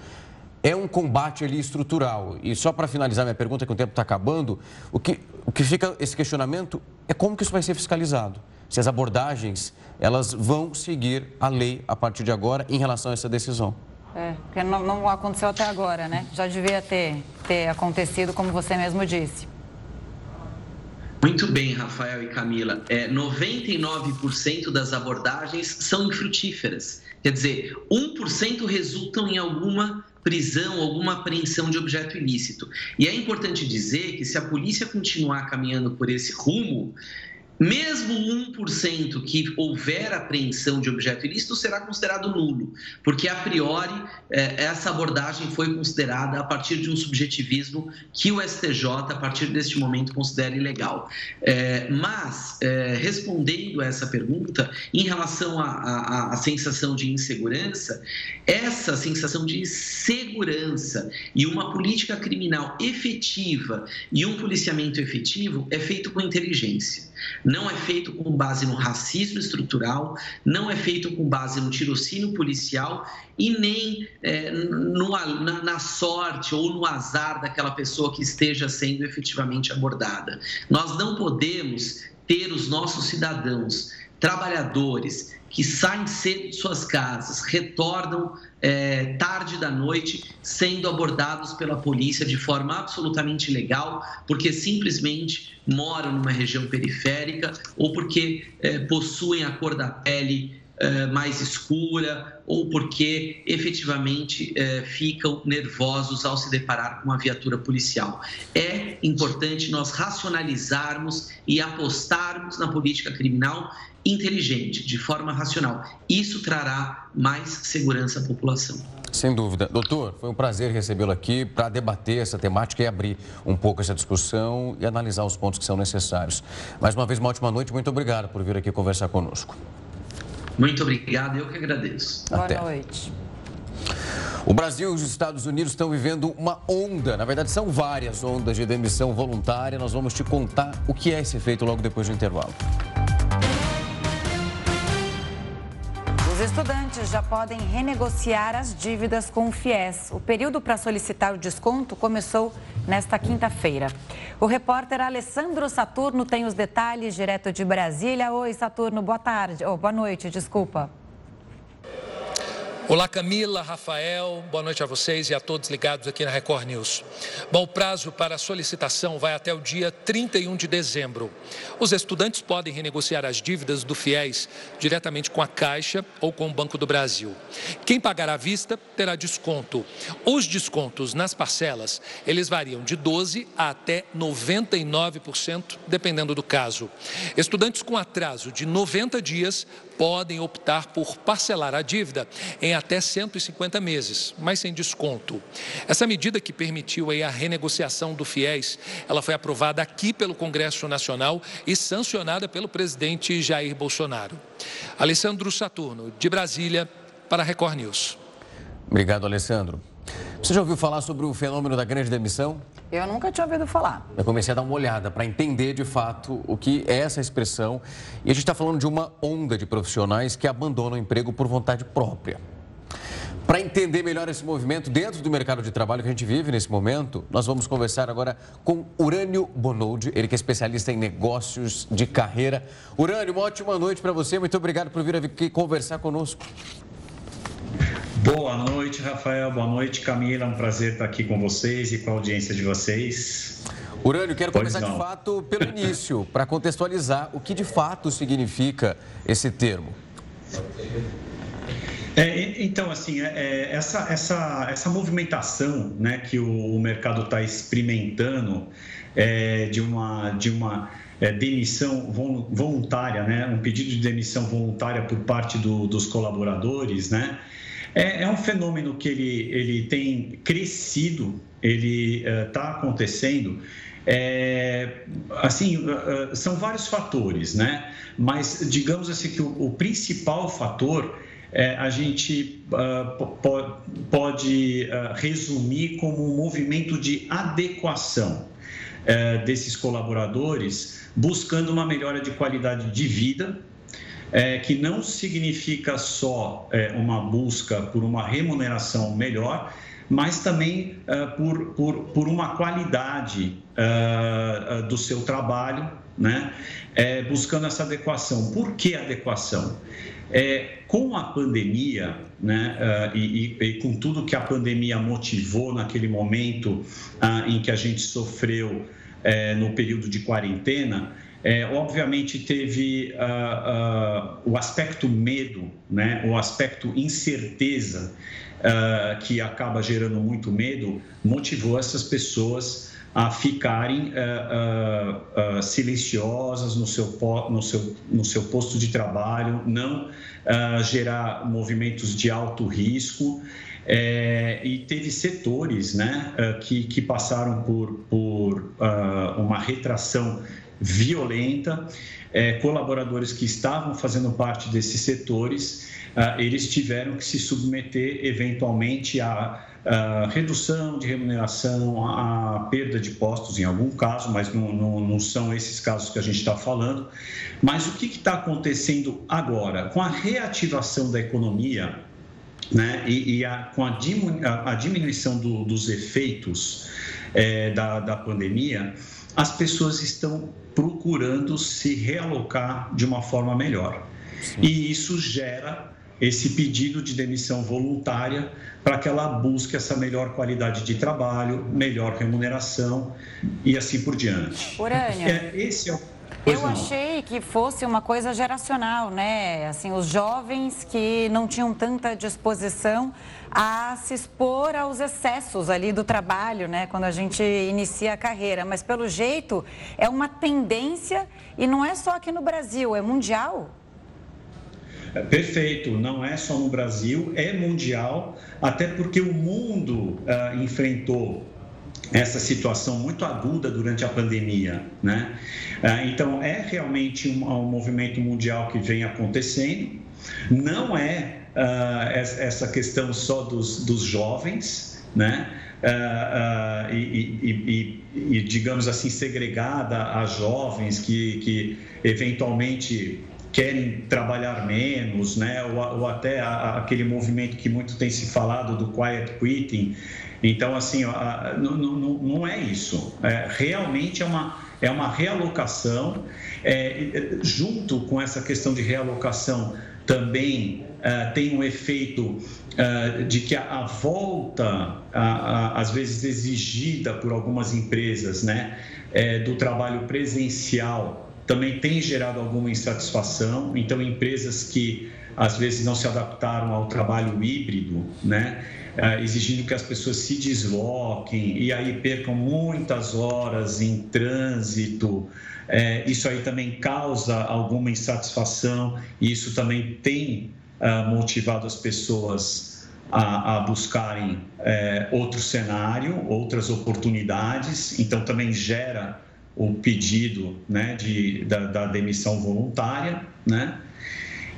é um combate ali estrutural. E só para finalizar minha pergunta, que o tempo está acabando, o que, o que fica esse questionamento é como que isso vai ser fiscalizado. Se as abordagens, elas vão seguir a lei a partir de agora em relação a essa decisão. É, porque não, não, aconteceu até agora, né? Já devia ter, ter acontecido, como você mesmo disse. Muito bem, Rafael e Camila. É, 99% das abordagens são infrutíferas. Quer dizer, 1% resultam em alguma prisão, alguma apreensão de objeto ilícito. E é importante dizer que se a polícia continuar caminhando por esse rumo, mesmo 1% que houver apreensão de objeto ilícito será considerado nulo, porque a priori é, essa abordagem foi considerada a partir de um subjetivismo que o STJ, a partir deste momento, considera ilegal. É, mas, é, respondendo a essa pergunta, em relação à sensação de insegurança, essa sensação de segurança e uma política criminal efetiva e um policiamento efetivo é feito com inteligência. Não é feito com base no racismo estrutural, não é feito com base no tirocínio policial e nem é, no, na, na sorte ou no azar daquela pessoa que esteja sendo efetivamente abordada. Nós não podemos ter os nossos cidadãos, trabalhadores, que saem cedo de suas casas, retornam é, tarde da noite, sendo abordados pela polícia de forma absolutamente legal, porque simplesmente moram numa região periférica ou porque é, possuem a cor da pele mais escura ou porque efetivamente é, ficam nervosos ao se deparar com uma viatura policial. É importante nós racionalizarmos e apostarmos na política criminal inteligente, de forma racional. Isso trará mais segurança à população. Sem dúvida. Doutor, foi um prazer recebê-lo aqui para debater essa temática e abrir um pouco essa discussão e analisar os pontos que são necessários. Mais uma vez, uma ótima noite. Muito obrigado por vir aqui conversar conosco. Muito obrigado, eu que agradeço. Até. Boa noite. O Brasil e os Estados Unidos estão vivendo uma onda, na verdade são várias ondas de demissão voluntária. Nós vamos te contar o que é esse feito logo depois do intervalo. Estudantes já podem renegociar as dívidas com o FIES. O período para solicitar o desconto começou nesta quinta-feira. O repórter Alessandro Saturno tem os detalhes direto de Brasília. Oi, Saturno, boa tarde. Oh, boa noite, desculpa. Olá, Camila, Rafael, boa noite a vocês e a todos ligados aqui na Record News. Bom, o prazo para solicitação vai até o dia 31 de dezembro. Os estudantes podem renegociar as dívidas do FIES diretamente com a Caixa ou com o Banco do Brasil. Quem pagar à vista terá desconto. Os descontos nas parcelas, eles variam de 12% a até 99%, dependendo do caso. Estudantes com atraso de 90 dias podem optar por parcelar a dívida em até 150 meses, mas sem desconto. Essa medida que permitiu a renegociação do FIES, ela foi aprovada aqui pelo Congresso Nacional e sancionada pelo presidente Jair Bolsonaro. Alessandro Saturno, de Brasília, para a Record News. Obrigado, Alessandro. Você já ouviu falar sobre o fenômeno da grande demissão? Eu nunca tinha ouvido falar. Eu comecei a dar uma olhada para entender de fato o que é essa expressão. E a gente está falando de uma onda de profissionais que abandonam o emprego por vontade própria. Para entender melhor esse movimento dentro do mercado de trabalho que a gente vive nesse momento, nós vamos conversar agora com Urânio Bonoldi, ele que é especialista em negócios de carreira. Urânio, uma ótima noite para você. Muito obrigado por vir aqui conversar conosco. Boa noite, Rafael. Boa noite, Camila. É um prazer estar aqui com vocês e com a audiência de vocês. Urânio, quero começar de fato pelo início, para contextualizar o que de fato significa esse termo. É, então, assim, é, é, essa, essa, essa movimentação né, que o, o mercado está experimentando é, de uma, de uma é, demissão voluntária, né, um pedido de demissão voluntária por parte do, dos colaboradores, né, é, é um fenômeno que ele, ele tem crescido, ele está uh, acontecendo. É, assim, uh, são vários fatores, né? Mas digamos assim que o, o principal fator é, a gente uh, pode resumir como um movimento de adequação desses colaboradores, buscando uma melhora de qualidade de vida é, que não significa só é, uma busca por uma remuneração melhor, mas também é, por, por, por uma qualidade é, é, do seu trabalho, né? É, buscando essa adequação. Por que adequação? com a pandemia, né, e, e, e, com tudo que a pandemia motivou naquele momento ah, em que a gente sofreu no período de quarentena, é, obviamente teve uh, uh, o aspecto medo, né? o aspecto incerteza, uh, que acaba gerando muito medo, motivou essas pessoas a ficarem silenciosas no seu, no, seu, no seu posto de trabalho, não gerar movimentos de alto risco. É, e teve setores né, uh, que, que passaram por, por uh, uma retração violenta, é, colaboradores que estavam fazendo parte desses setores, uh, eles tiveram que se submeter eventualmente a Uh, redução de remuneração, a, perda de postos em algum caso, mas não, não, não são esses casos que a gente está falando. Mas o que está acontecendo agora? Com a reativação da economia né, e, e a, com a, diminu, a, a diminuição do, dos efeitos é, da, da pandemia, as pessoas estão procurando se realocar de uma forma melhor. Sim. E isso gera esse pedido de demissão voluntária para que ela busque essa melhor qualidade de trabalho, melhor remuneração e assim por diante. Urânia. É, esse é o Pois eu não. achei que fosse uma coisa geracional, né? Assim, os jovens que não tinham tanta disposição a se expor aos excessos ali do trabalho, né? Quando a gente inicia a carreira. Mas, pelo jeito, é uma tendência e não é só aqui no Brasil, é mundial. Perfeito, não é só no Brasil, é mundial, até porque o mundo uh, enfrentou essa situação muito aguda durante a pandemia, né? Uh, então é realmente um, um, movimento mundial que vem acontecendo, não é uh, essa questão só dos, dos jovens, né? Uh, uh, e, e, e, e, digamos assim, segregada a jovens que, que eventualmente querem trabalhar menos, né? ou, ou até a, aquele movimento que muito tem se falado do quiet quitting. Então, assim, a, não, não, não, é isso. É, realmente é uma, é uma realocação. É, junto com essa questão de realocação, também uh, tem um efeito uh, de que a, a volta, às vezes exigida por algumas empresas, né, é, do trabalho presencial também tem gerado alguma insatisfação. Então, empresas que às vezes não se adaptaram ao trabalho híbrido, né? Uh, exigindo que as pessoas se desloquem e aí percam muitas horas em trânsito. É, isso aí também causa alguma insatisfação e isso também tem uh, motivado as pessoas a, a buscarem outro cenário, outras oportunidades. Então, também gera o pedido né, de, da, da demissão voluntária, né?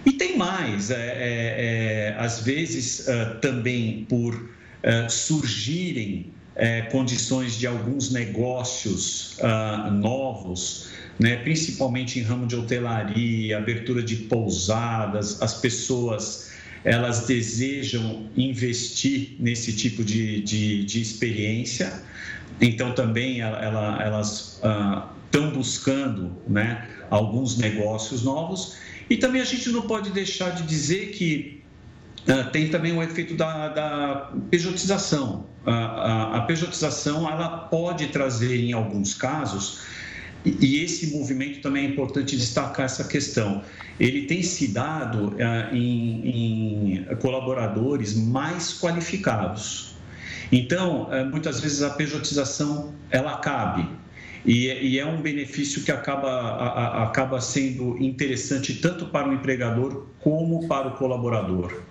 E tem mais, é, é, é às vezes uh, também por uh, surgirem uh, condições de alguns negócios ah, novos, né, principalmente em ramo de hotelaria, abertura de pousadas, as pessoas elas desejam investir nesse tipo de, de, de experiência então, também ela, elas estão ah, buscando né, alguns negócios novos. E também a gente não pode deixar de dizer que ah, tem também o efeito da, da pejotização. a, a pejotização ela pode trazer, em alguns casos, e esse movimento também é importante destacar essa questão. Ele tem se dado uh, em, em, colaboradores mais qualificados. Então, é, muitas vezes a pejotização ela cabe e, é um benefício que acaba, acaba sendo interessante tanto para o empregador como para o colaborador.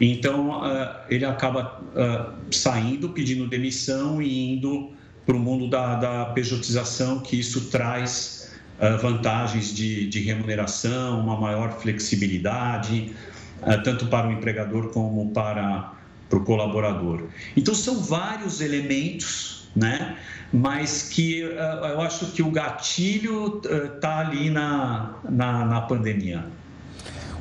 Então, uh, ele acaba uh, saindo, pedindo demissão e indo para o mundo da, da pejotização, que isso traz vantagens de, de, remuneração, uma maior flexibilidade, tanto para o empregador como para para o colaborador. Então, são vários elementos, né? mas que uh, eu acho que o gatilho está uh, ali na, na, na pandemia.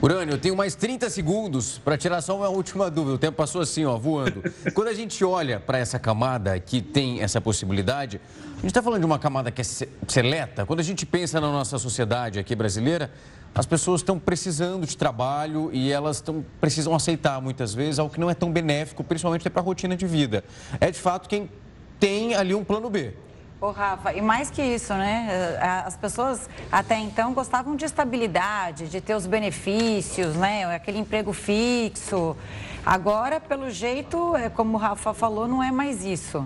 Urânio, eu tenho mais 30 segundos para tirar só uma última dúvida. O tempo passou assim, ó, voando. Quando a gente olha para essa camada que tem essa possibilidade, a gente está falando de uma camada que é seleta. Quando a gente pensa na nossa sociedade aqui brasileira, as pessoas estão precisando de trabalho e elas tão, precisam aceitar muitas vezes algo que não é tão benéfico, principalmente para a rotina de vida. É de fato quem tem ali um plano B. Ô, Rafa, e mais que isso, né? As pessoas até então gostavam de estabilidade, de ter os benefícios, né? Aquele emprego fixo. Agora, pelo jeito, é como o Rafa falou, não é mais isso.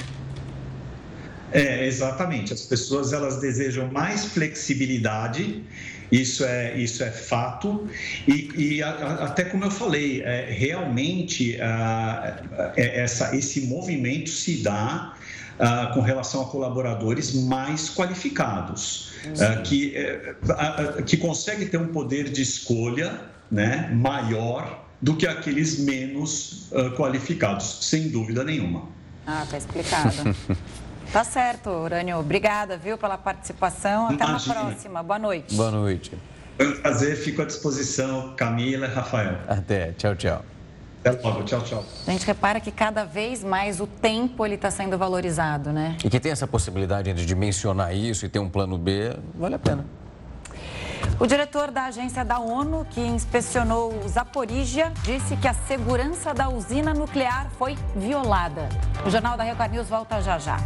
É, exatamente. As pessoas elas desejam mais flexibilidade isso é, isso é fato. E, e a, a, até como eu falei, é, realmente a, é, essa, esse movimento se dá com relação a colaboradores mais qualificados, que, é, que conseguem ter um poder de escolha né, maior do que aqueles menos qualificados, sem dúvida nenhuma. Ah, tá explicado. Tá certo, Urânio. Obrigada, viu, pela participação. Até Imagina. uma próxima. Boa noite. Boa noite. Foi um prazer, fico à disposição, Camila e Rafael. Até, tchau, tchau. Até logo, tchau, tchau. A gente repara que cada vez mais o tempo ele está sendo valorizado, né? E que tem essa possibilidade de mencionar isso e ter um plano B, vale a pena. O diretor da agência da ONU, que inspecionou Zaporizhia, disse que a segurança da usina nuclear foi violada. O Jornal da Record News volta já já.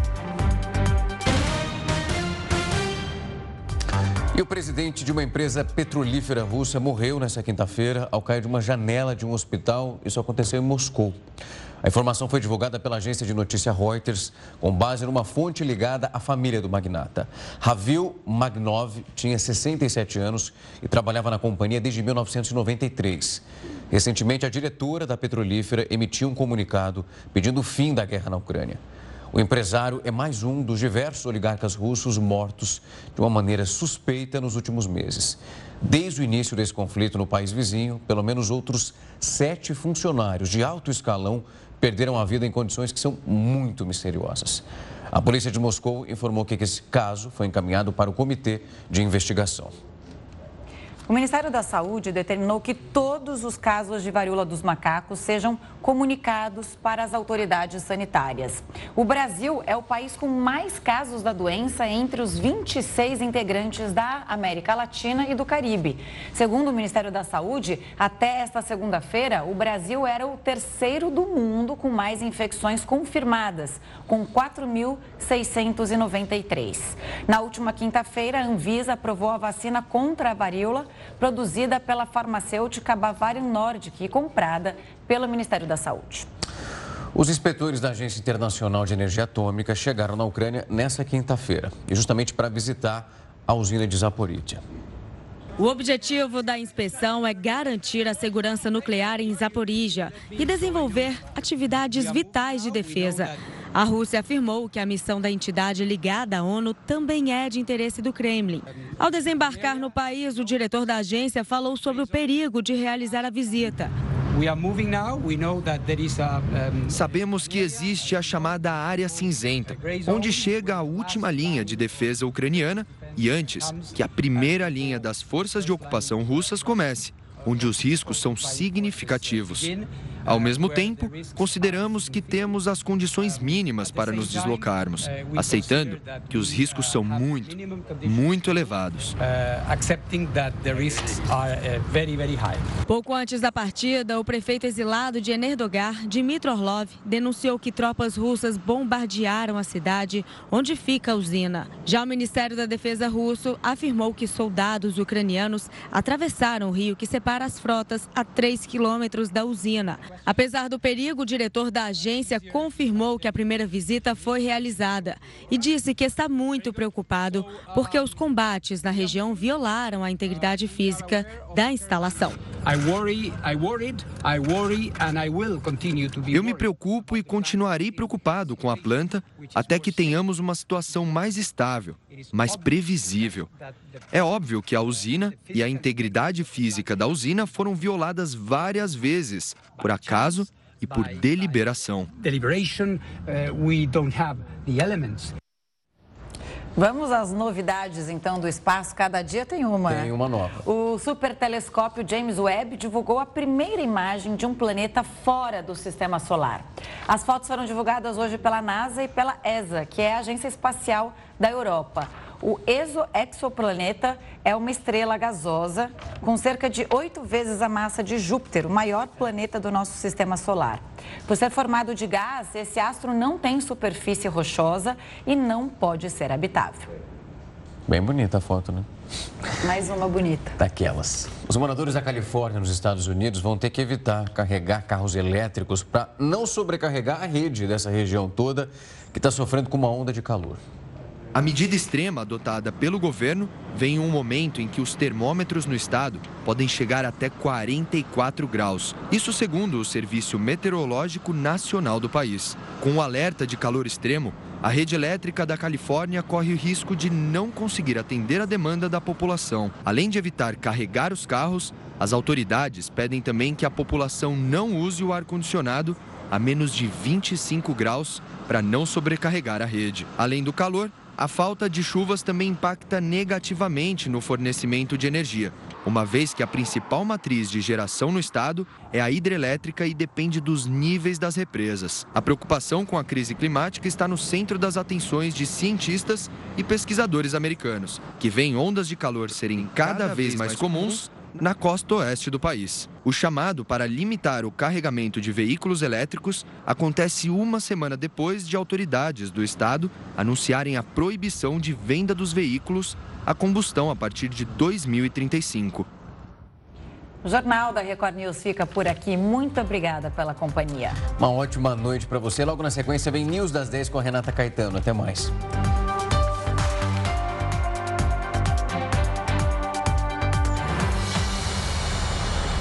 E o presidente de uma empresa petrolífera russa morreu nesta quinta-feira ao cair de uma janela de um hospital. Isso aconteceu em Moscou. A informação foi divulgada pela agência de notícia Reuters, com base numa fonte ligada à família do magnata. Ravil Magnov tinha 67 anos e trabalhava na companhia desde 1993. Recentemente, a diretora da petrolífera emitiu um comunicado pedindo o fim da guerra na Ucrânia. O empresário é mais um dos diversos oligarcas russos mortos de uma maneira suspeita nos últimos meses. Desde o início desse conflito no país vizinho, pelo menos outros sete funcionários de alto escalão perderam a vida em condições que são muito misteriosas. A polícia de Moscou informou que esse caso foi encaminhado para o comitê de investigação. O Ministério da Saúde determinou que todos os casos de varíola dos macacos sejam comunicados para as autoridades sanitárias. O Brasil é o país com mais casos da doença entre os 26 integrantes da América Latina e do Caribe. Segundo o Ministério da Saúde, até esta segunda-feira, o Brasil era o terceiro do mundo com mais infecções confirmadas, com 4.693. Na última quinta-feira, a Anvisa aprovou a vacina contra a varíola produzida pela farmacêutica Bavarian Nordic e comprada pelo Ministério da Saúde. Os inspetores da Agência Internacional de Energia Atômica chegaram na Ucrânia nessa quinta-feira, e justamente para visitar a usina de Zaporizhia. O objetivo da inspeção é garantir a segurança nuclear em Zaporizhia e desenvolver atividades vitais de defesa. A Rússia afirmou que a missão da entidade ligada à ONU também é de interesse do Kremlin. Ao desembarcar no país, o diretor da agência falou sobre o perigo de realizar a visita. Sabemos que existe a chamada área cinzenta, onde chega a última linha de defesa ucraniana e antes que a primeira linha das forças de ocupação russas comece, onde os riscos são significativos. Ao mesmo tempo, consideramos que temos as condições mínimas para nos deslocarmos, aceitando que os riscos são muito, muito elevados. Pouco antes da partida, o prefeito exilado de Enerdogar, Dmitry Orlov, denunciou que tropas russas bombardearam a cidade onde fica a usina. Já o Ministério da Defesa russo afirmou que soldados ucranianos atravessaram o rio que separa as frotas a 3 quilômetros da usina. Apesar do perigo, o diretor da agência confirmou que a primeira visita foi realizada e disse que está muito preocupado porque os combates na região violaram a integridade física da instalação. Eu me preocupo e continuarei preocupado com a planta até que tenhamos uma situação mais estável, mais previsível. É óbvio que a usina e a integridade física da usina foram violadas várias vezes por acaso e por deliberação. Vamos às novidades, então, do espaço. Cada dia tem uma. Tem uma nova. O supertelescópio James Webb divulgou a primeira imagem de um planeta fora do sistema solar. As fotos foram divulgadas hoje pela NASA e pela ESA, que é a Agência Espacial da Europa. O exoplaneta é uma estrela gasosa com cerca de oito vezes a massa de Júpiter, o maior planeta do nosso sistema solar. Por ser formado de gás, esse astro não tem superfície rochosa e não pode ser habitável. Bem bonita a foto, né? Mais uma bonita. Daquelas. Os moradores da Califórnia, nos Estados Unidos, vão ter que evitar carregar carros elétricos para não sobrecarregar a rede dessa região toda que está sofrendo com uma onda de calor. A medida extrema adotada pelo governo vem em um momento em que os termômetros no estado podem chegar até 44 graus. Isso segundo o Serviço Meteorológico Nacional do país. Com o alerta de calor extremo, a rede elétrica da Califórnia corre o risco de não conseguir atender a demanda da população. Além de evitar carregar os carros, as autoridades pedem também que a população não use o ar-condicionado a menos de 25 graus para não sobrecarregar a rede. Além do calor, a falta de chuvas também impacta negativamente no fornecimento de energia, uma vez que a principal matriz de geração no estado é a hidrelétrica e depende dos níveis das represas. A preocupação com a crise climática está no centro das atenções de cientistas e pesquisadores americanos, que veem ondas de calor serem cada vez mais comuns na costa oeste do país. O chamado para limitar o carregamento de veículos elétricos acontece uma semana depois de autoridades do estado anunciarem a proibição de venda dos veículos a combustão a partir de 2035. O Jornal da Record News fica por aqui. Muito obrigada pela companhia. Uma ótima noite para você. Logo na sequência vem News das 10 com a Renata Caetano. Até mais.